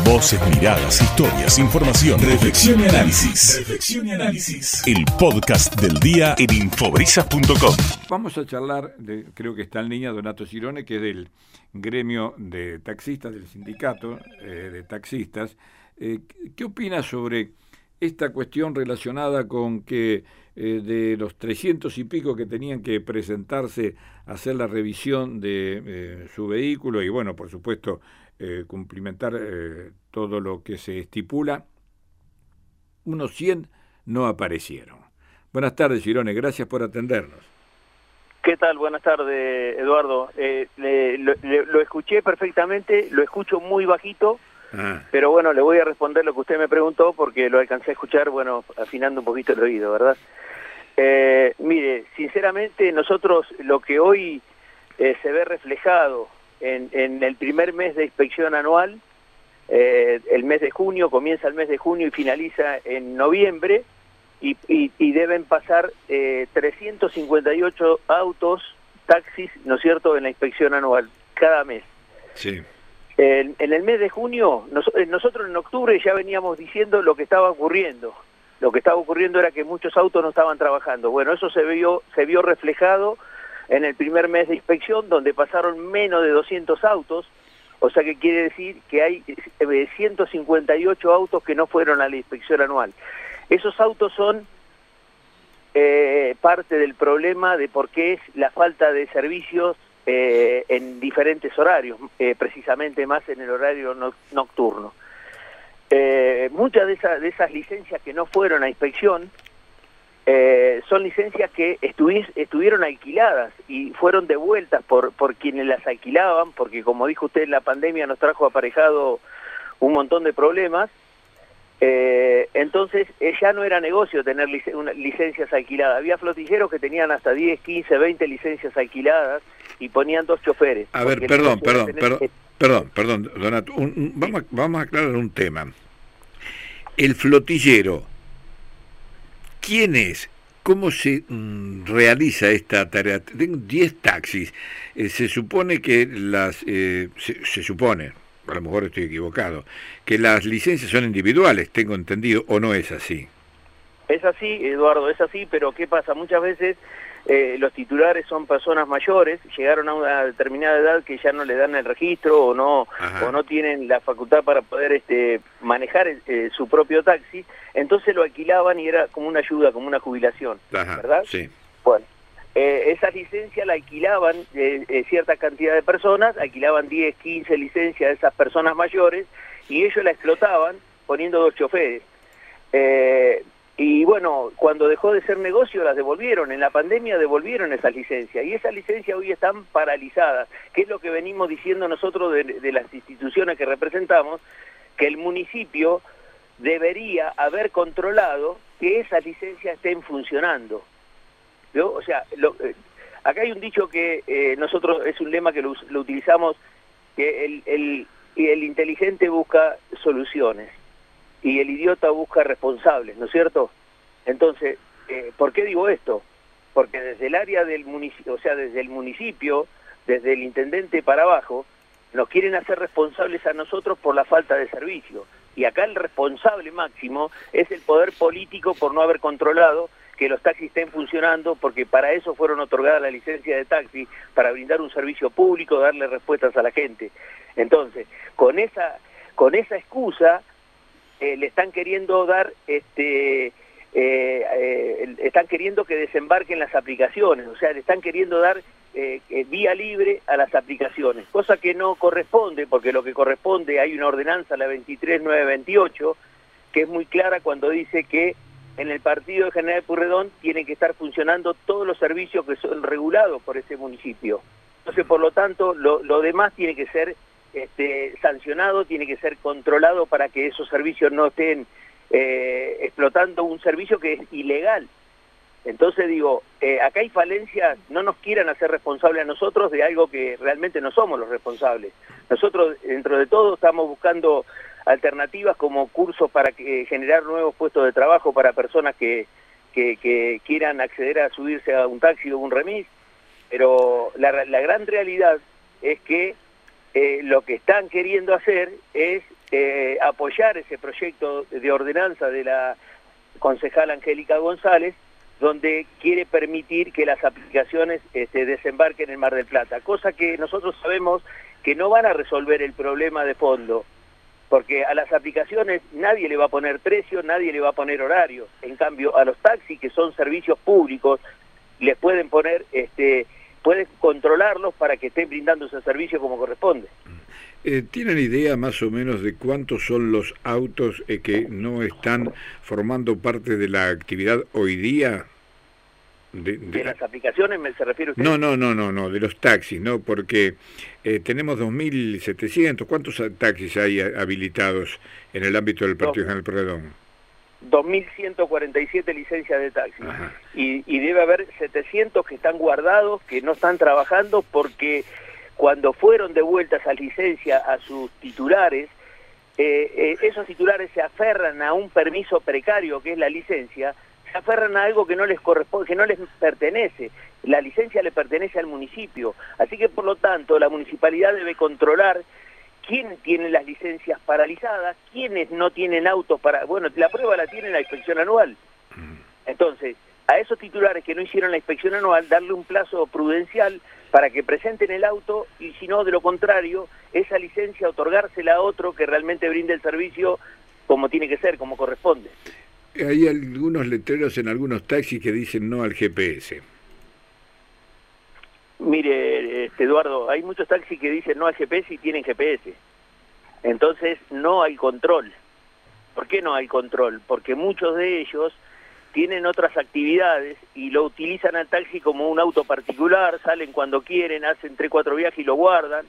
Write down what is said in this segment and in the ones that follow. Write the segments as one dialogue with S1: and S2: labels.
S1: Voces, miradas, historias, información, reflexión y análisis. Reflexión y análisis. El podcast del día en infobrisas.com.
S2: Vamos a charlar, de, creo que está en línea Donato Girone, que es del gremio de taxistas, del sindicato eh, de taxistas. Eh, ¿Qué opina sobre esta cuestión relacionada con que eh, de los 300 y pico que tenían que presentarse a hacer la revisión de eh, su vehículo y bueno, por supuesto, eh, cumplimentar todo lo que se estipula, unos 100 no aparecieron. Buenas tardes, Girone, gracias por atendernos.
S3: ¿Qué tal? Buenas tardes, Eduardo. lo escuché perfectamente, lo escucho muy bajito Ah. Pero bueno, le voy a responder lo que usted me preguntó porque lo alcancé a escuchar, bueno, afinando un poquito el oído, ¿verdad? Eh, mire, sinceramente nosotros lo que hoy eh, se ve reflejado en, el primer mes de inspección anual, eh, el mes de junio, comienza el mes de junio y finaliza en noviembre, y, y deben pasar 358 autos, taxis, ¿no es cierto?, en la inspección anual, cada mes. Sí. En, el mes de junio, eh, nosotros en octubre ya veníamos diciendo lo que estaba ocurriendo. Lo que estaba ocurriendo era que muchos autos no estaban trabajando. Bueno, eso se vio, se vio reflejado en el primer mes de inspección, donde pasaron menos de 200 autos, o sea que quiere decir que hay 158 eh, autos que no fueron a la inspección anual. Esos autos son eh, parte del problema de por qué es la falta de servicios eh, en diferentes horarios, precisamente más en el horario nocturno. Eh, muchas de, esas de esas licencias que no fueron a inspección son licencias que estuvieron alquiladas y fueron devueltas por, por quienes las alquilaban, porque como dijo usted, la pandemia nos trajo aparejado un montón de problemas eh, entonces eh, ya no era negocio tener licencias alquiladas. Había flotilleros que tenían hasta 10, 15, 20 licencias alquiladas y ponían dos choferes.
S2: A ver, perdón, perdón, perdón, perdón, perdón, Donato, vamos, vamos a aclarar un tema. El flotillero, ¿quién es? ¿Cómo se mm, realiza esta tarea? Tengo 10 taxis. Eh, se supone que las... se supone, a lo mejor estoy equivocado, que las licencias son individuales, tengo entendido, o no es así.
S3: Es así, Eduardo, es así, pero ¿qué pasa? Muchas veces eh, los titulares son personas mayores, llegaron a una determinada edad que ya no le dan el registro o no o no tienen la facultad para poder este manejar eh, su propio taxi, entonces lo alquilaban y era como una ayuda, como una jubilación, ¿verdad? Sí. Bueno, eh, esa licencia la alquilaban eh, eh, cierta cantidad de personas, alquilaban 10, 15 licencias de esas personas mayores y ellos la explotaban poniendo dos choferes. Y bueno, cuando dejó de ser negocio las devolvieron, en la pandemia devolvieron esas licencias. Y esas licencias hoy están paralizadas, que es lo que venimos diciendo nosotros de, las instituciones que representamos, que el municipio debería haber controlado que esas licencias estén funcionando. O sea, eh, acá hay un dicho que eh, nosotros es un lema que lo, utilizamos, que el, el, inteligente busca soluciones y el idiota busca responsables, ¿no es cierto? Entonces, eh, ¿por qué digo esto? Porque desde el área del municipio, o sea, desde el municipio, desde el intendente para abajo, nos quieren hacer responsables a nosotros por la falta de servicio. Y acá el responsable máximo es el poder político por no haber controlado que los taxis estén funcionando, porque para eso fueron otorgadas la licencia de taxi, para brindar un servicio público, darle respuestas a la gente. Entonces, con esa, con esa excusa, eh, le están queriendo dar, este, eh, eh, están queriendo que desembarquen las aplicaciones, o sea, le están queriendo dar vía libre a las aplicaciones, cosa que no corresponde, porque lo que corresponde, hay una ordenanza, la 23928, que es muy clara cuando dice que en el partido de General Purredón tienen que estar funcionando todos los servicios que son regulados por ese municipio. Entonces, por lo tanto, lo, demás tiene que ser este, sancionado, tiene que ser controlado para que esos servicios no estén eh, explotando un servicio que es ilegal. Entonces digo, eh, acá hay falencias, no nos quieran hacer responsables a nosotros de algo que realmente no somos los responsables. Nosotros, dentro de todo, estamos buscando alternativas como cursos para que, generar nuevos puestos de trabajo para personas que, que, quieran acceder a subirse a un taxi o un remis, pero la, la gran realidad es que eh, lo que están queriendo hacer es eh, apoyar ese proyecto de ordenanza de la concejal Angélica González, donde quiere permitir que las aplicaciones este, desembarquen en Mar del Plata, cosa que nosotros sabemos que no van a resolver el problema de fondo, porque a las aplicaciones nadie le va a poner precio, nadie le va a poner horario, en cambio a los taxis, que son servicios públicos, les pueden poner, este, pueden controlarlos para que estén brindando ese servicio como corresponde.
S2: Eh, ¿Tienen idea más o menos de cuántos son los autos eh, que no están formando parte de la actividad hoy día?
S3: De, las aplicaciones me se refiere usted?
S2: No, no, no, no, no, de los taxis, ¿no? Porque eh, tenemos 2.700, ¿cuántos taxis hay habilitados en el ámbito del Partido General Perdón?
S3: 2.147 licencias de taxi. Y, y debe haber 700 que están guardados, que no están trabajando porque cuando fueron devueltas a licencia a sus titulares, eh, eh, esos titulares se aferran a un permiso precario que es la licencia, se aferran a algo que no les corresponde, que no les pertenece. La licencia le pertenece al municipio, así que por lo tanto la municipalidad debe controlar quién tiene las licencias paralizadas, quiénes no tienen autos para... Bueno, la prueba la tiene la inspección anual. Mm. Entonces, a esos titulares que no hicieron la inspección anual, darle un plazo prudencial para que presenten el auto y si no, de lo contrario, esa licencia otorgársela a otro que realmente brinde el servicio como tiene que ser, como corresponde.
S2: Hay algunos letreros en algunos taxis que dicen no al GPS.
S3: Mire, este, Eduardo, hay muchos taxis que dicen no al GPS y tienen GPS. Entonces no hay control. ¿Por qué no hay control? Porque muchos de ellos tienen otras actividades y lo utilizan al taxi como un auto particular, salen cuando quieren, hacen tres, cuatro viajes y lo guardan.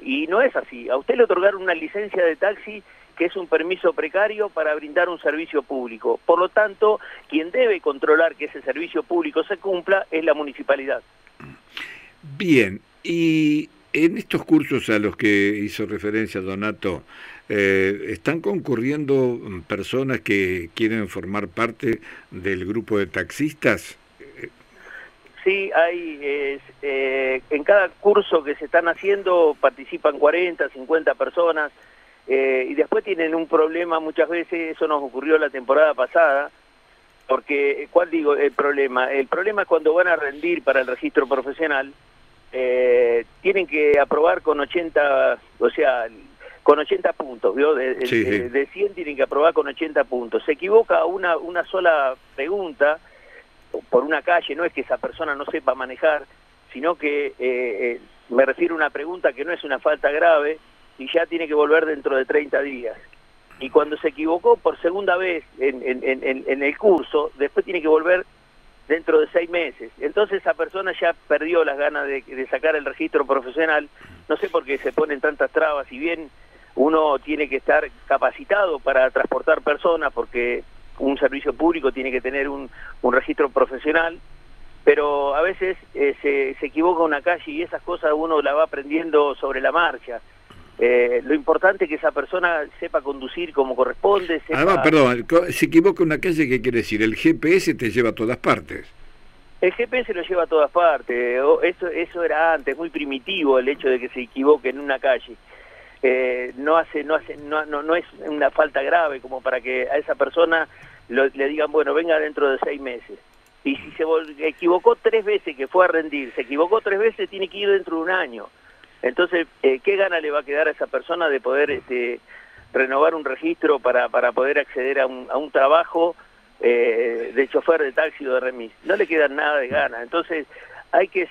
S3: Y no es así. A usted le otorgaron una licencia de taxi que es un permiso precario para brindar un servicio público. Por lo tanto, quien debe controlar que ese servicio público se cumpla es la municipalidad.
S2: Bien, y en estos cursos a los que hizo referencia Donato, eh, ¿están concurriendo personas que quieren formar parte del grupo de taxistas?
S3: Sí, hay, eh, en cada curso que se están haciendo participan 40, 50 personas eh, y después tienen un problema muchas veces, eso nos ocurrió la temporada pasada, porque, ¿cuál digo el problema? El problema es cuando van a rendir para el registro profesional, eh, tienen que aprobar con 80, o sea, con 80 puntos, ¿vio? De, de, 100 tienen que aprobar con 80 puntos. Se equivoca una, una sola pregunta por una calle, no es que esa persona no sepa manejar, sino que eh, eh, me refiero a una pregunta que no es una falta grave y ya tiene que volver dentro de 30 días. Y cuando se equivocó por segunda vez en, en, en, en el curso, después tiene que volver dentro de seis meses. Entonces esa persona ya perdió las ganas de, sacar el registro profesional, no sé por qué se ponen tantas trabas, si bien uno tiene que estar capacitado para transportar personas, porque un servicio público tiene que tener un, registro profesional, pero a veces eh, se, se equivoca una calle y esas cosas uno la va aprendiendo sobre la marcha. Eh, lo importante es que esa persona sepa conducir como corresponde.
S2: Además, perdón, se equivoca una calle, ¿qué quiere decir? El GPS te lleva a todas partes.
S3: El GPS lo lleva a todas partes. Eso, eso era antes, muy primitivo el hecho de que se equivoque en una calle. Eh, no hace, no hace, no, no, es una falta grave como para que a esa persona le digan, bueno, venga dentro de seis meses. Y si se equivocó tres veces que fue a rendir, se equivocó tres veces, tiene que ir dentro de un año. Entonces, eh, ¿qué gana le va a quedar a esa persona de poder este, renovar un registro para, para poder acceder a un, a un trabajo eh, de chofer de taxi o de remis? No le queda nada de gana. Entonces, hay que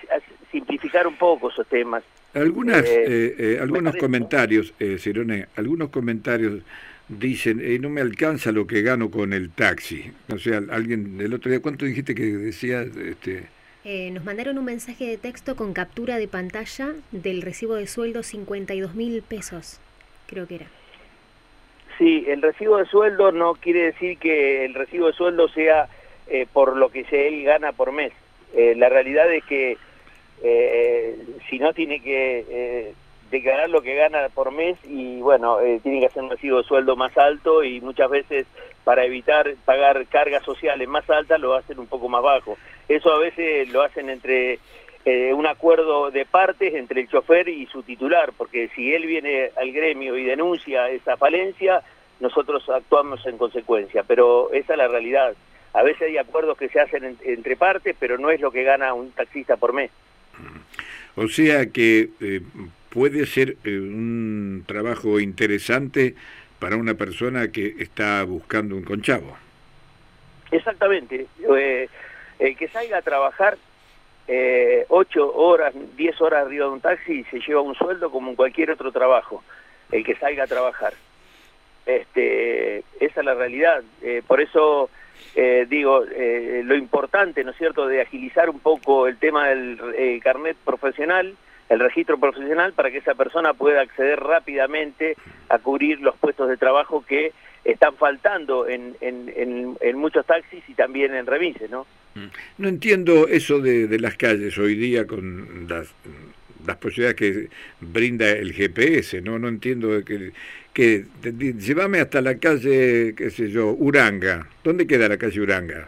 S3: simplificar un poco esos temas.
S2: Algunas, eh, algunos comentarios, Cirone, algunos comentarios dicen, no me alcanza lo que gano con el taxi. O sea, alguien el otro día, ¿cuánto dijiste que decía? Este,
S4: eh, nos mandaron un mensaje de texto con captura de pantalla del recibo de sueldo 52 mil pesos, creo que era.
S3: Sí, el recibo de sueldo no quiere decir que el recibo de sueldo sea eh, por lo que él gana por mes. Eh, la realidad es que si no tiene que declarar lo que gana por mes y bueno, tiene que hacer un recibo de sueldo más alto y muchas veces para evitar pagar cargas sociales más altas lo hacen un poco más bajo. Eso a veces lo hacen entre eh, un acuerdo de partes entre el chofer y su titular, porque si él viene al gremio y denuncia esa falencia, nosotros actuamos en consecuencia, pero esa es la realidad. A veces hay acuerdos que se hacen entre partes, pero no es lo que gana un taxista por mes.
S2: O sea que eh, puede ser eh, un trabajo interesante para una persona que está buscando un conchavo.
S3: Exactamente. Eh, el que salga a trabajar eh, 8 horas, 10 horas arriba de un taxi se lleva un sueldo como en cualquier otro trabajo. El que salga a trabajar. Este, esa es la realidad. Eh, por eso eh, digo, eh, lo importante, ¿no es cierto?, de agilizar un poco el tema del carnet profesional, el registro profesional, para que esa persona pueda acceder rápidamente a cubrir los puestos de trabajo que están faltando en, en, en, muchos taxis y también en remises, ¿no?
S2: Mm. No entiendo eso de, de las calles hoy día con las las posibilidades que brinda el GPS, ¿no? No entiendo que, que llévame hasta la calle, qué sé yo, Uranga. ¿Dónde queda la calle Uranga?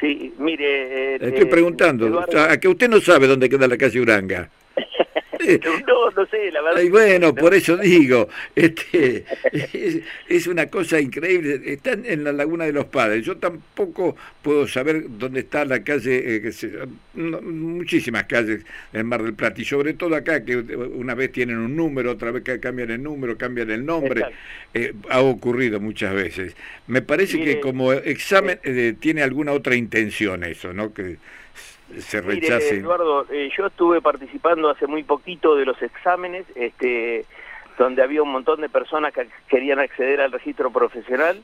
S3: Sí, mire...
S2: Eh, Estoy eh, preguntando, a que usted no sabe dónde queda la calle Uranga.
S3: no, no sé, la verdad.
S2: Y bueno, por eso digo, este, es, una cosa increíble. Están en la Laguna de los Padres. Yo tampoco puedo saber dónde está la calle, eh, muchísimas calles en Mar del Plata, y sobre todo acá, que una vez tienen un número, otra vez cambian el número, cambian el nombre. Eh, ha ocurrido muchas veces. Me parece que como examen eh, tiene alguna otra intención eso, ¿no? Que se rechace.
S3: Eduardo, eh, yo estuve participando hace muy poquito de los exámenes, este, donde había un montón de personas que querían acceder al registro profesional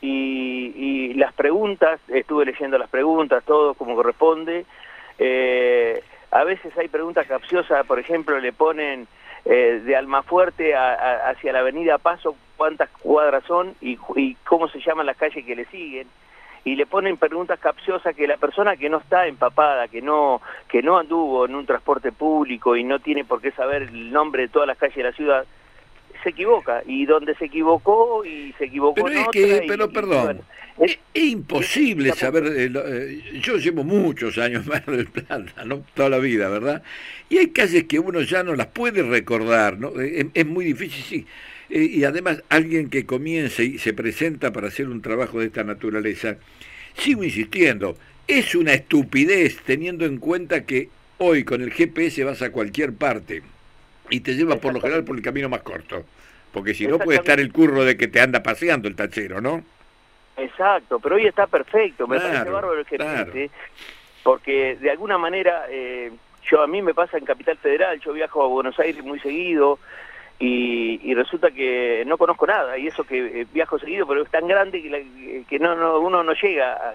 S3: y, las preguntas, estuve leyendo las preguntas, todo como corresponde. Eh, a veces hay preguntas capciosas, por ejemplo, le ponen eh, de Almafuerte hacia la avenida Paso cuántas cuadras son y, y cómo se llaman las calles que le siguen y le ponen preguntas capciosas que la persona que no está empapada, que no, que no anduvo en un transporte público y no tiene por qué saber el nombre de todas las calles de la ciudad, se equivoca. Y donde se equivocó y se equivocó
S2: pero es que, Pero perdón, es, imposible saber... Eh, eh, yo llevo muchos años más del Plata, ¿no? toda la vida, ¿verdad? Y hay calles que uno ya no las puede recordar, ¿no? Es, es muy difícil, sí y además alguien que comience y se presenta para hacer un trabajo de esta naturaleza, sigo insistiendo, es una estupidez teniendo en cuenta que hoy con el GPS vas a cualquier parte y te lleva por lo general por el camino más corto, porque si no puede estar el curro de que te anda paseando el tachero, ¿no?
S3: Exacto, pero hoy está perfecto, me parece bárbaro el GPS, porque de alguna manera, eh, yo a mí me pasa en Capital Federal, yo viajo a Buenos Aires muy seguido, y, resulta que no conozco nada, y eso que eh, viajo seguido, pero es tan grande que, que no, no, uno no llega a,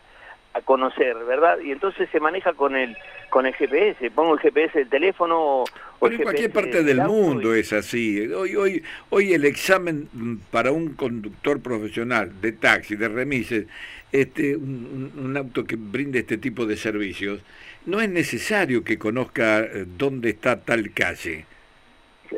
S3: conocer, ¿verdad? Y entonces se maneja con el con el GPS, pongo el GPS del teléfono
S2: o en cualquier parte del, mundo es así. Hoy, hoy, hoy el examen para un conductor profesional de taxi, de remises, este, un, un, auto que brinde este tipo de servicios, no es necesario que conozca eh, dónde está tal calle.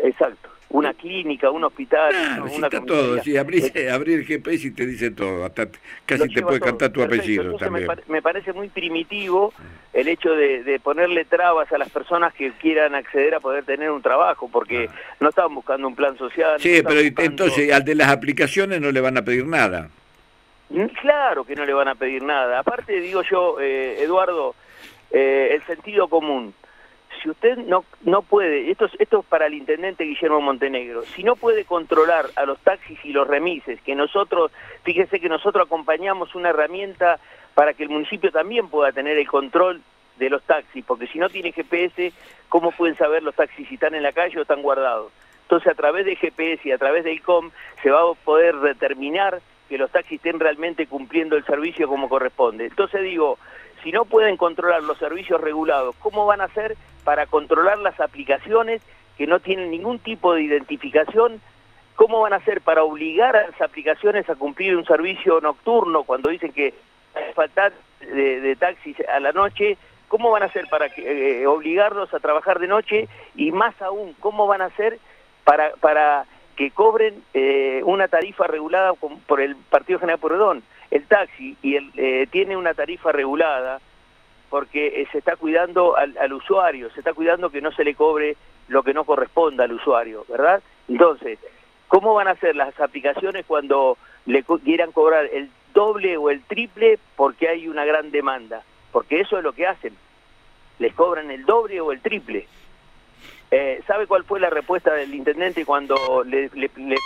S3: Exacto una clínica, un hospital.
S2: Claro, una está todo, sí, abrir, el GPS y te dice todo, hasta casi te puede cantar tu apellido también.
S3: Me, parece muy primitivo el hecho de, ponerle trabas a las personas que quieran acceder a poder tener un trabajo, porque no estaban buscando un plan social.
S2: Sí, pero entonces al de las aplicaciones no le van a pedir nada.
S3: Mm, claro que no le van a pedir nada. Aparte, digo yo, eh, Eduardo, eh, el sentido común si usted no, no puede, esto, esto es para el intendente Guillermo Montenegro, si no puede controlar a los taxis y los remises, que nosotros, fíjese que nosotros acompañamos una herramienta para que el municipio también pueda tener el control de los taxis, porque si no tiene GPS, ¿cómo pueden saber los taxis si están en la calle o están guardados? Entonces a través de GPS y a través del ICOM se va a poder determinar que los taxis estén realmente cumpliendo el servicio como corresponde. Entonces digo, si no pueden controlar los servicios regulados, ¿cómo van a hacer para controlar las aplicaciones que no tienen ningún tipo de identificación? ¿Cómo van a hacer para obligar a las aplicaciones a cumplir un servicio nocturno cuando dicen que hay falta de, taxis a la noche? ¿Cómo van a hacer para eh, obligarlos a trabajar de noche? Y más aún, ¿cómo van a hacer para, para que cobren eh, una tarifa regulada por el Partido General Porredón? El taxi y el, eh, tiene una tarifa regulada porque eh, se está cuidando al, usuario, se está cuidando que no se le cobre lo que no corresponda al usuario, ¿verdad? Entonces, ¿cómo van a ser las aplicaciones cuando le quieran cobrar el doble o el triple porque hay una gran demanda? Porque eso es lo que hacen, les cobran el doble o el triple. Eh, ¿Sabe cuál fue la respuesta del intendente cuando le,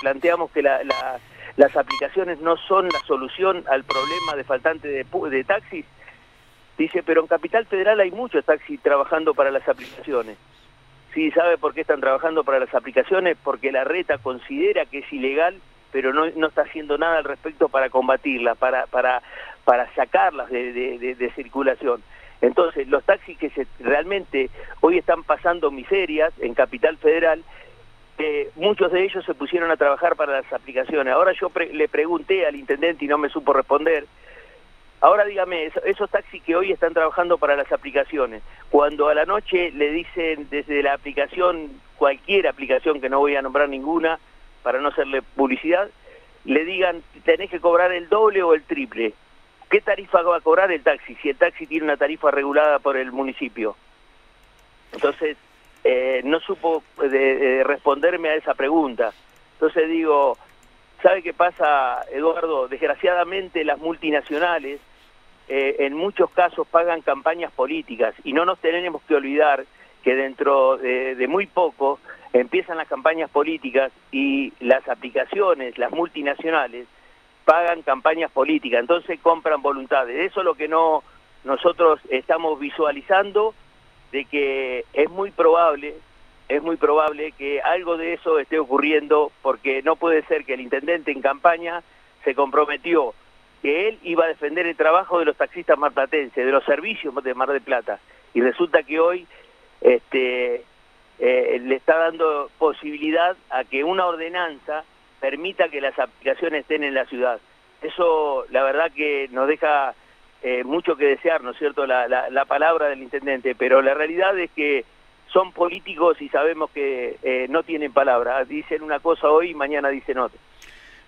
S3: planteamos que las aplicaciones no son la solución al problema de faltante de, de taxis? Dice, pero en Capital Federal hay muchos taxis trabajando para las aplicaciones. Sí, ¿sabe por qué están trabajando para las aplicaciones? Porque la reta considera que es ilegal, pero no, no está haciendo nada al respecto para combatirla, para, para, para sacarlas de, de, circulación. Entonces, los taxis que se, realmente hoy están pasando miserias en Capital Federal, eh, muchos de ellos se pusieron a trabajar para las aplicaciones. Ahora yo le pregunté al intendente y no me supo responder, Ahora dígame, esos taxis que hoy están trabajando para las aplicaciones, cuando a la noche le dicen desde la aplicación, cualquier aplicación que no voy a nombrar ninguna, para no hacerle publicidad, le digan, tenés que cobrar el doble o el triple. ¿Qué tarifa va a cobrar el taxi si el taxi tiene una tarifa regulada por el municipio? Entonces, eh, no supo responderme a esa pregunta. Entonces digo, ¿Sabe qué pasa, Eduardo? Desgraciadamente las multinacionales eh, en muchos casos pagan campañas políticas y no nos tenemos que olvidar que dentro de, muy poco empiezan las campañas políticas y las aplicaciones, las multinacionales, pagan campañas políticas, entonces compran voluntades. Eso es lo que no nosotros estamos visualizando de que es muy probable es muy probable que algo de eso esté ocurriendo porque no puede ser que el intendente en campaña se comprometió que él iba a defender el trabajo de los taxistas marplatenses, de los servicios de Mar del Plata, y resulta que hoy este, eh, le está dando posibilidad a que una ordenanza permita que las aplicaciones estén en la ciudad. Eso la verdad que nos deja eh, mucho que desear, ¿no es cierto?, la, la palabra del intendente, pero la realidad es que son políticos y sabemos que eh, no tienen palabra. Dicen una cosa hoy y mañana dicen otra.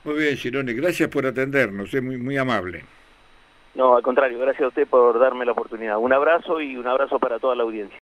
S2: Muy bien, Girone, gracias por atendernos, es muy, muy amable.
S3: No, al contrario, gracias a usted por darme la oportunidad. Un abrazo y un abrazo para toda la audiencia.